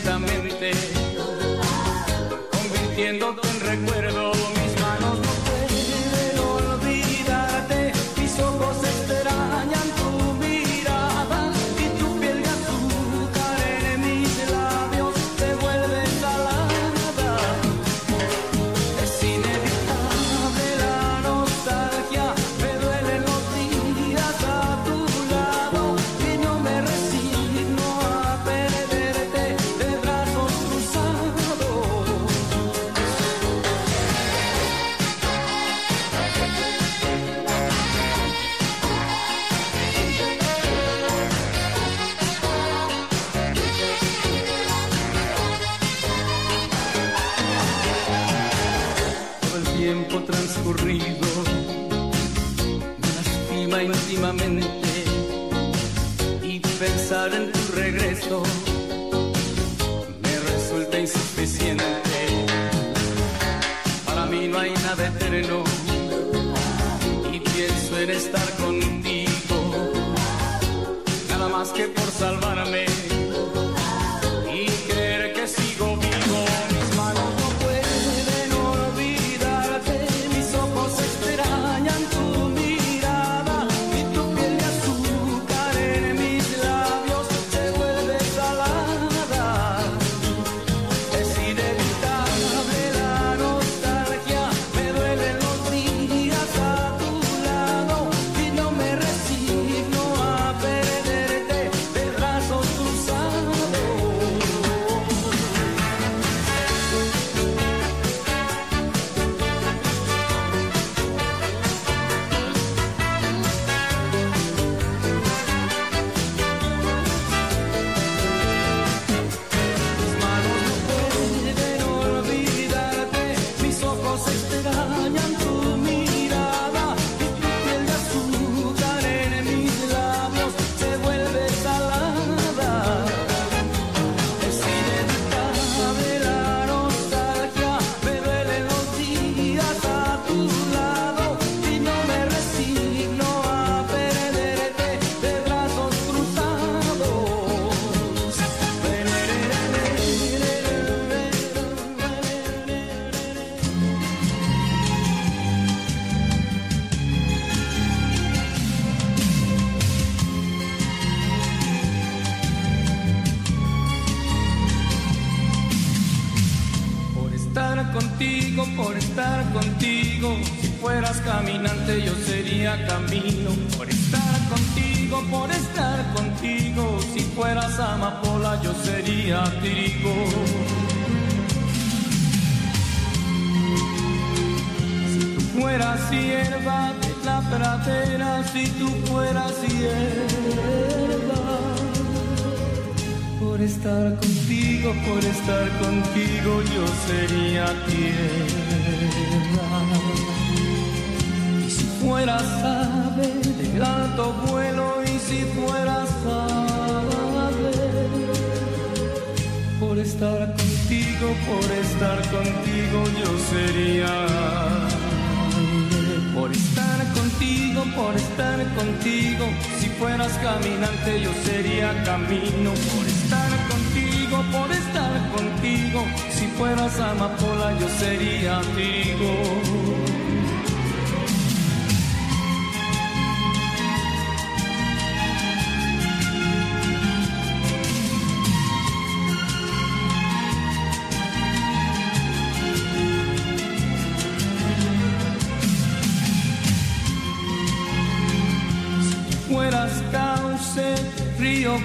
si tú fueras ciega. Por estar contigo, por estar contigo, yo sería tierra. Y si fueras ave de alto vuelo, y si fueras ave, por estar contigo, por estar contigo, yo sería por estar contigo. Si fueras caminante, yo sería camino por estar contigo, por estar contigo. Si fueras amapola, yo sería trigo.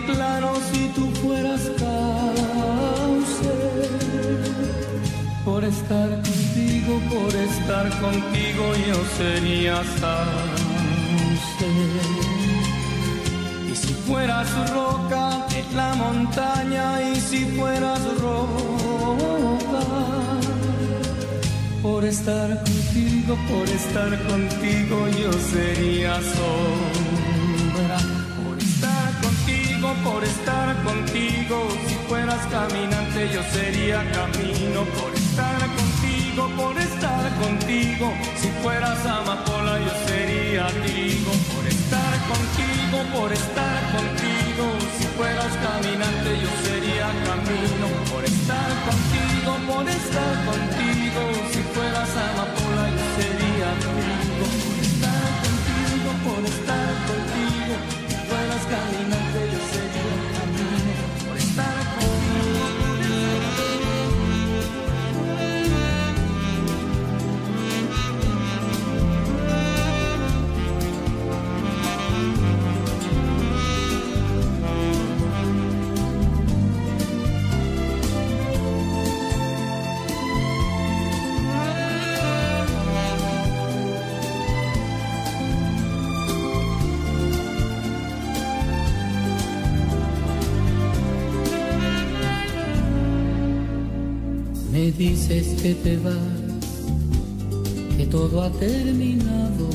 claro si tú fueras cauce. Por estar contigo, por estar contigo yo sería sauce. Y si fueras roca, la montaña, y si fueras roca. Por estar contigo, por estar contigo yo sería sol por estar contigo. Si fueras caminante, yo sería camino por estar contigo, por estar contigo. Si fueras amapola, yo sería trigo por estar contigo, por estar contigo. Si fueras caminante, yo sería camino por estar contigo, por estar contigo que te vas, que todo ha terminado,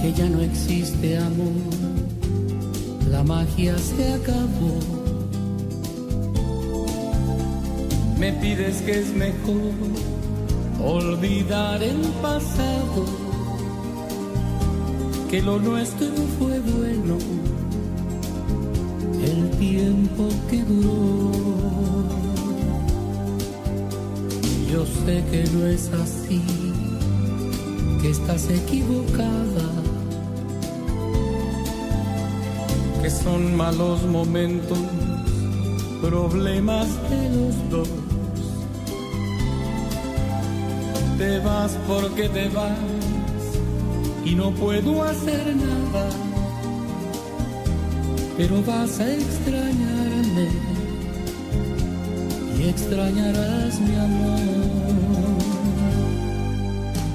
que ya no existe amor, la magia se acabó. Me pides que es mejor olvidar el pasado, que lo nuestro fue bueno, el tiempo que duró. Sé que no es así, que estás equivocada, que son malos momentos, problemas de los dos. Te vas porque te vas y no puedo hacer nada, pero vas a extrañarme extrañarás mi amor.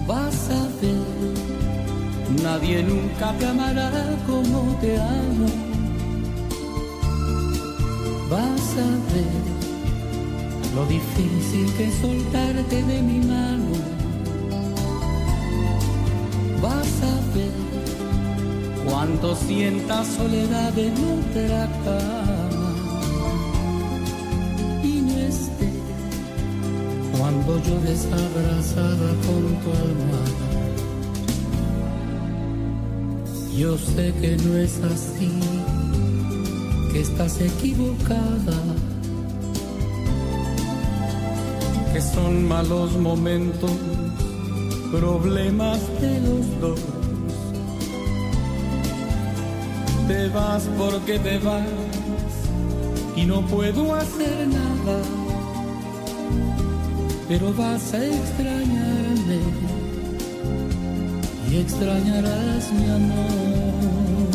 Vas a ver, nadie nunca te amará como te amo. Vas a ver lo difícil que es soltarte de mi mano. Vas a ver cuando sientas soledad en otra cama llores abrazada con tu almohada. Yo sé que no es así, que estás equivocada. que son malos momentos, problemas de los dos. Te vas porque te vas y no puedo hacer nada, pero vas a extrañarme y extrañarás mi amor.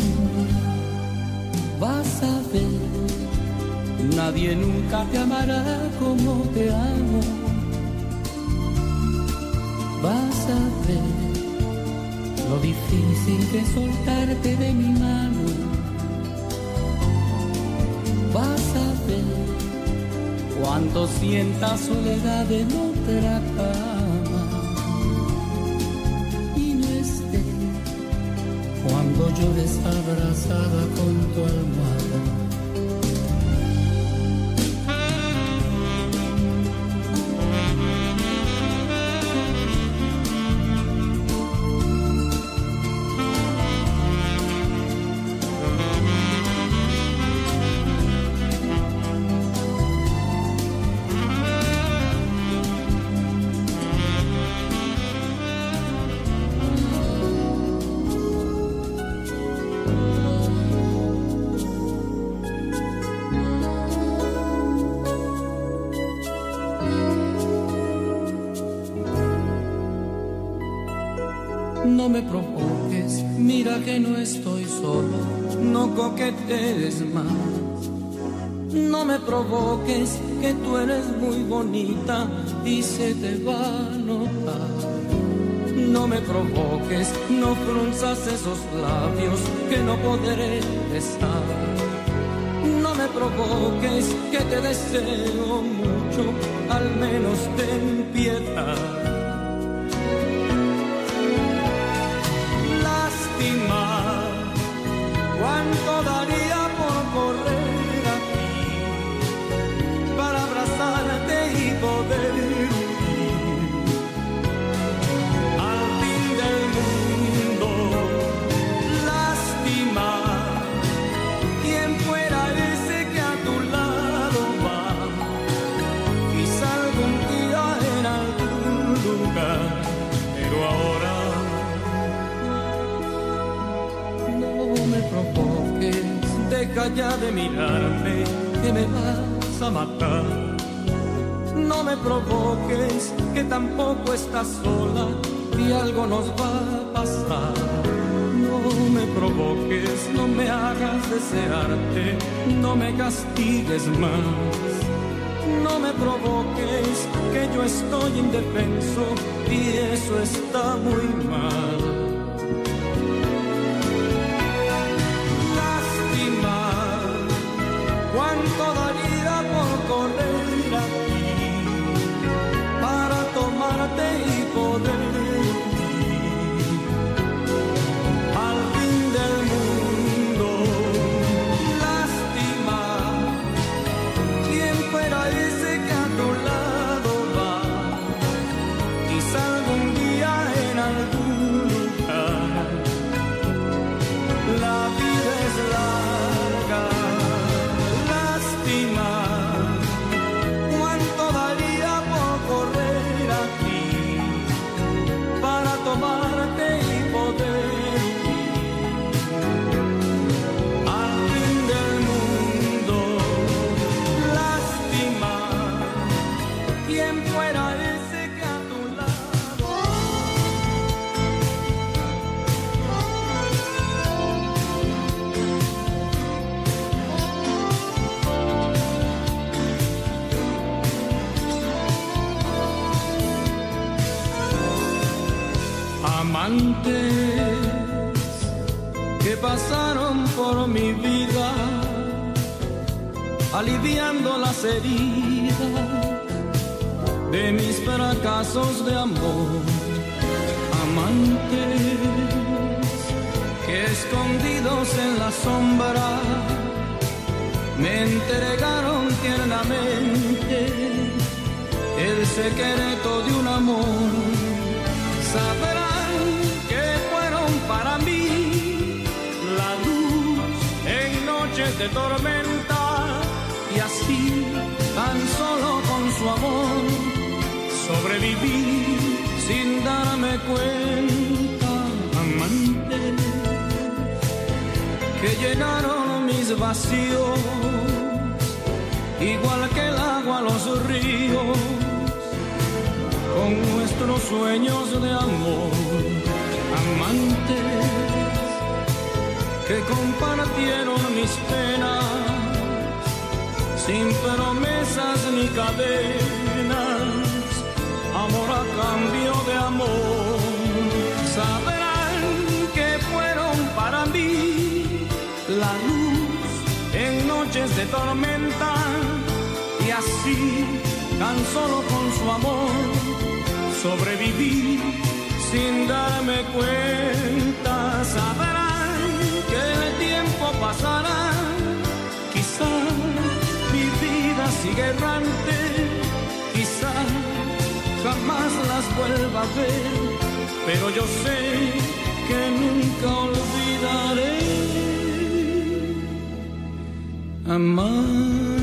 Vas a ver, nadie nunca te amará como te amo. Vas a ver lo difícil que soltarte de mi mano. Cuando sientas soledad en otra cama y no esté cuando llores abrazada con tu almohada. Bonita te va a notar. No me provoques, no frunzas esos labios que no podré besar. No me provoques, que te deseo mucho, al menos ten piedad. De mirarme que me vas a matar. No me provoques que tampoco estás sola y algo nos va a pasar. No me provoques, no me hagas desearte, no me castigues más. No me provoques, que yo estoy indefenso y eso está muy mal. Heridas de mis fracasos de amor. Amantes que escondidos en la sombra me entregaron tiernamente el secreto de un amor. Sabrán que fueron para mí la luz en noches de tormenta tan solo con su amor sobreviví sin darme cuenta amantes que llenaron mis vacíos igual que el agua los ríos con nuestros sueños de amor, amantes que compartieron mis penas, sin promesas ni cadenas, amor a cambio de amor. Sabrán que fueron para mí la luz en noches de tormenta y así tan solo con su amor sobreviví sin darme cuenta. Sabrán que el tiempo pasará, sigue errante, quizá jamás las vuelva a ver, pero yo sé que nunca olvidaré. Amantes.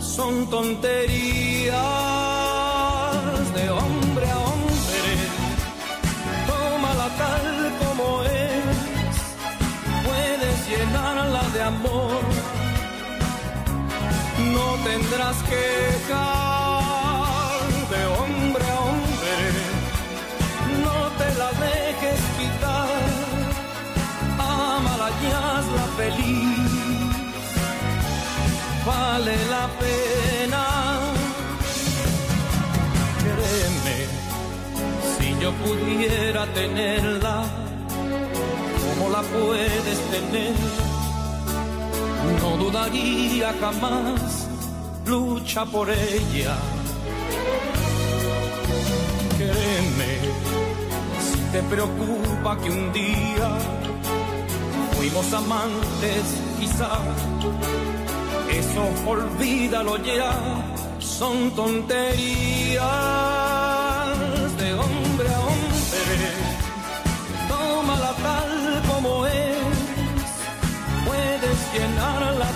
Son tonterías pudiera tenerla, como la puedes tener, no dudaría jamás, lucha por ella. Créeme, si te preocupa que un día fuimos amantes, quizá, eso olvídalo ya, son tonterías.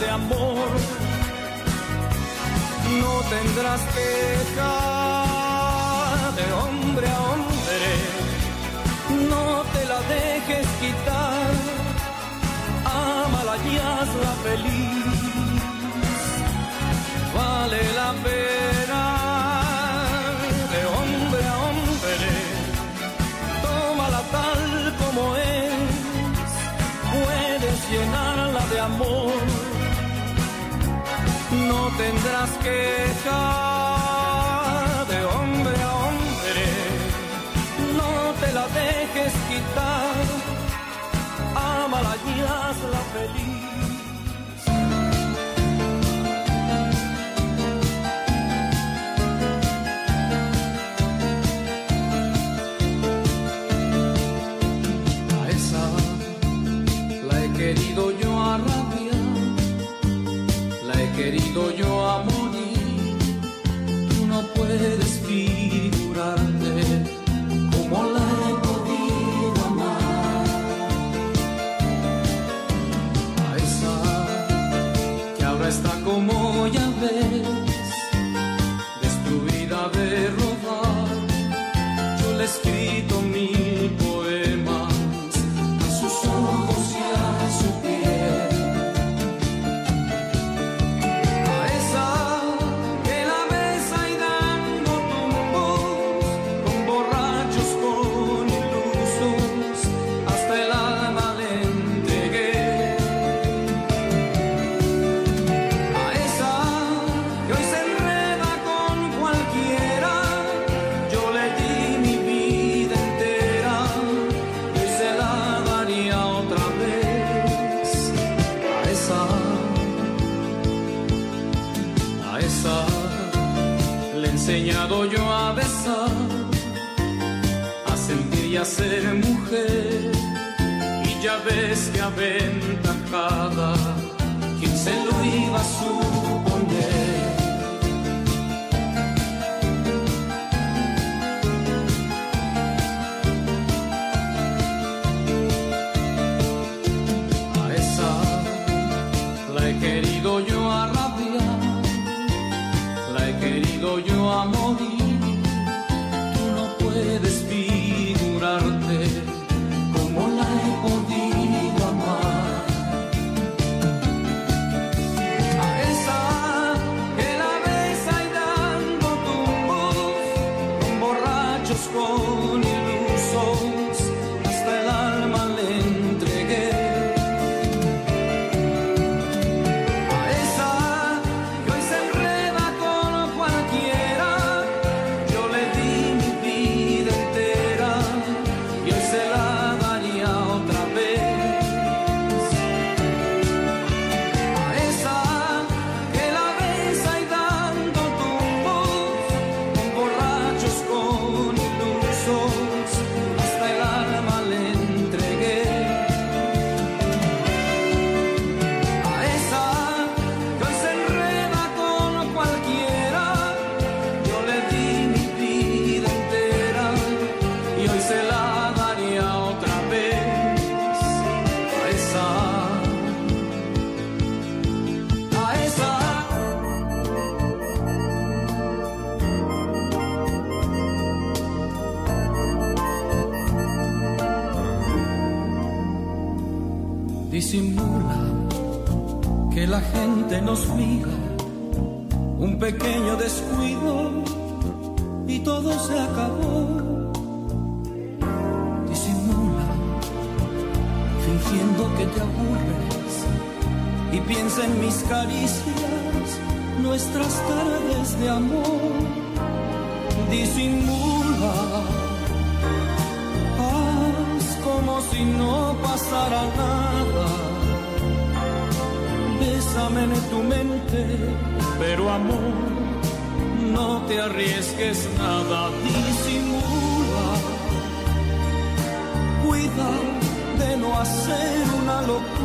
de amor, no tendrás queja de hombre a hombre, no te la dejes quitar, ámala y hazla feliz, vale la pena. tendrás queja de hombre a hombre, no te la dejes quitar, amala y hazla feliz. y ya ves que aventajada, quien se lo iba a suponer. A esa la he querido yo a rabia, la he querido yo a morir caricias, nuestras tardes de amor. Disimula, haz como si no pasara nada. Bésame en tu mente, Pero amor, no te arriesgues nada, disimula. Cuida de no hacer una locura.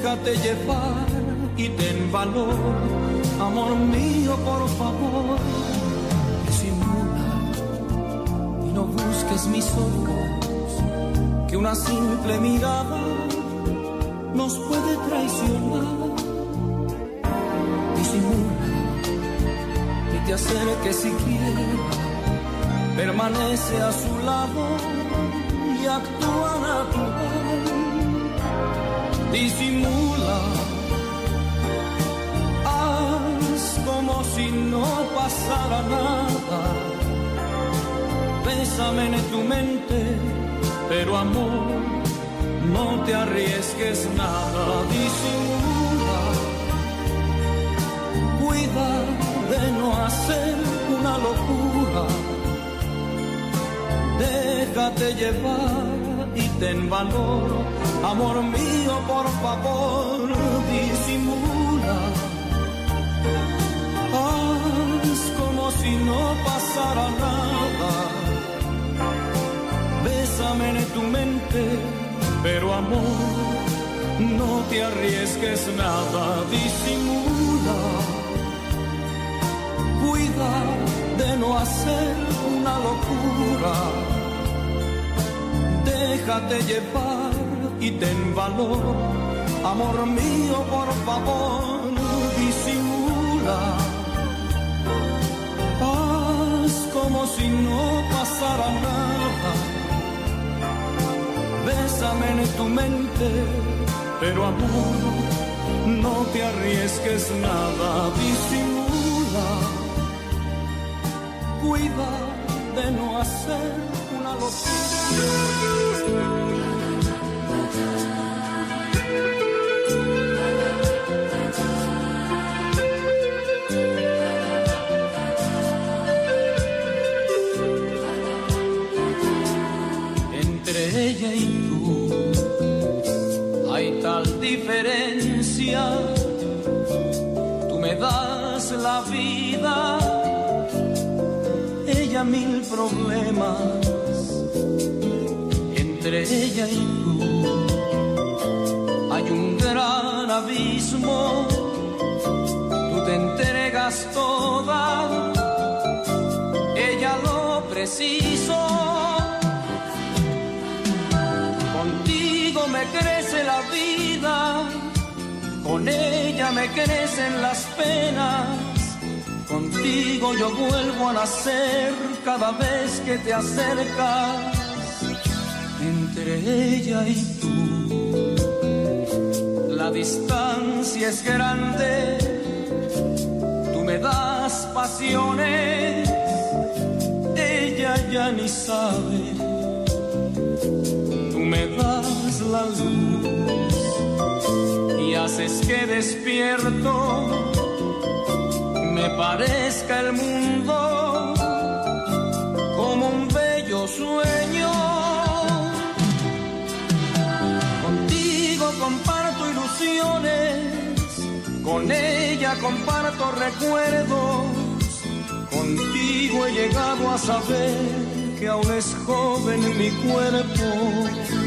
Déjate llevar y ten valor, amor mío, por favor. Disimula y no busques mis ojos, que una simple mirada nos puede traicionar disimula y te acerques siquiera, permanece a su lado y actúa natural. Disimula, haz como si no pasara nada. Bésame en tu mente, pero amor, no te arriesgues nada. Disimula cuida de no hacer una locura. Déjate llevar y ten valor, amor mío, por favor, disimula. Haz como si no pasara nada. Bésame en tu mente, pero amor, no te arriesgues nada, disimula. Cuida de no hacer una locura. Déjate llevar y ten valor. Amor mío, por favor, disimula. Haz como si no pasara nada. Bésame en tu mente, pero amor, no te arriesgues nada, disimula. Cuida de no hacer una locura. Mil problemas. Entre ella y Tú te entregas toda, ella lo preciso. Contigo me crece la vida, con ella me crecen las penas. Contigo yo vuelvo a nacer cada vez que te acercas. Entre ella y tú, la distancia es grande. Tú me das pasiones, ella ya ni sabe tú me das la luz y haces que despierto me parezca el mundo como un bello sueño. Con ella comparto recuerdos, contigo he llegado a saber que aún es joven mi cuerpo.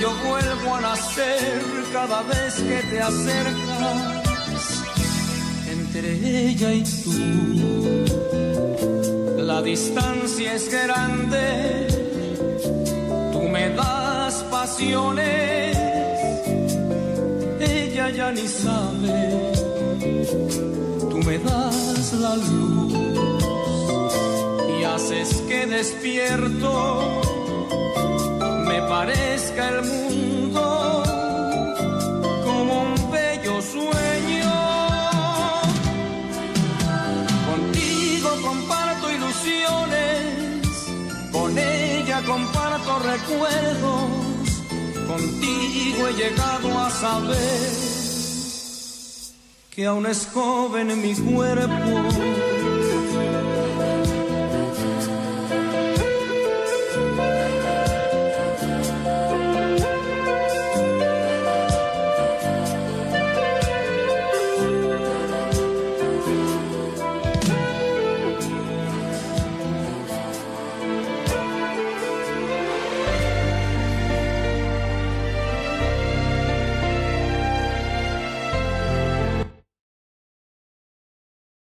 Yo vuelvo a nacer cada vez que te acercas. entre ella y tú. La distancia es grande, tú me das pasiones, ella ya ni sabe, tú me das la luz y haces que despierto me parezca el mundo como un bello sueño. Contigo comparto ilusiones, con ella comparto recuerdos, contigo he llegado a saber que aún es joven mi cuerpo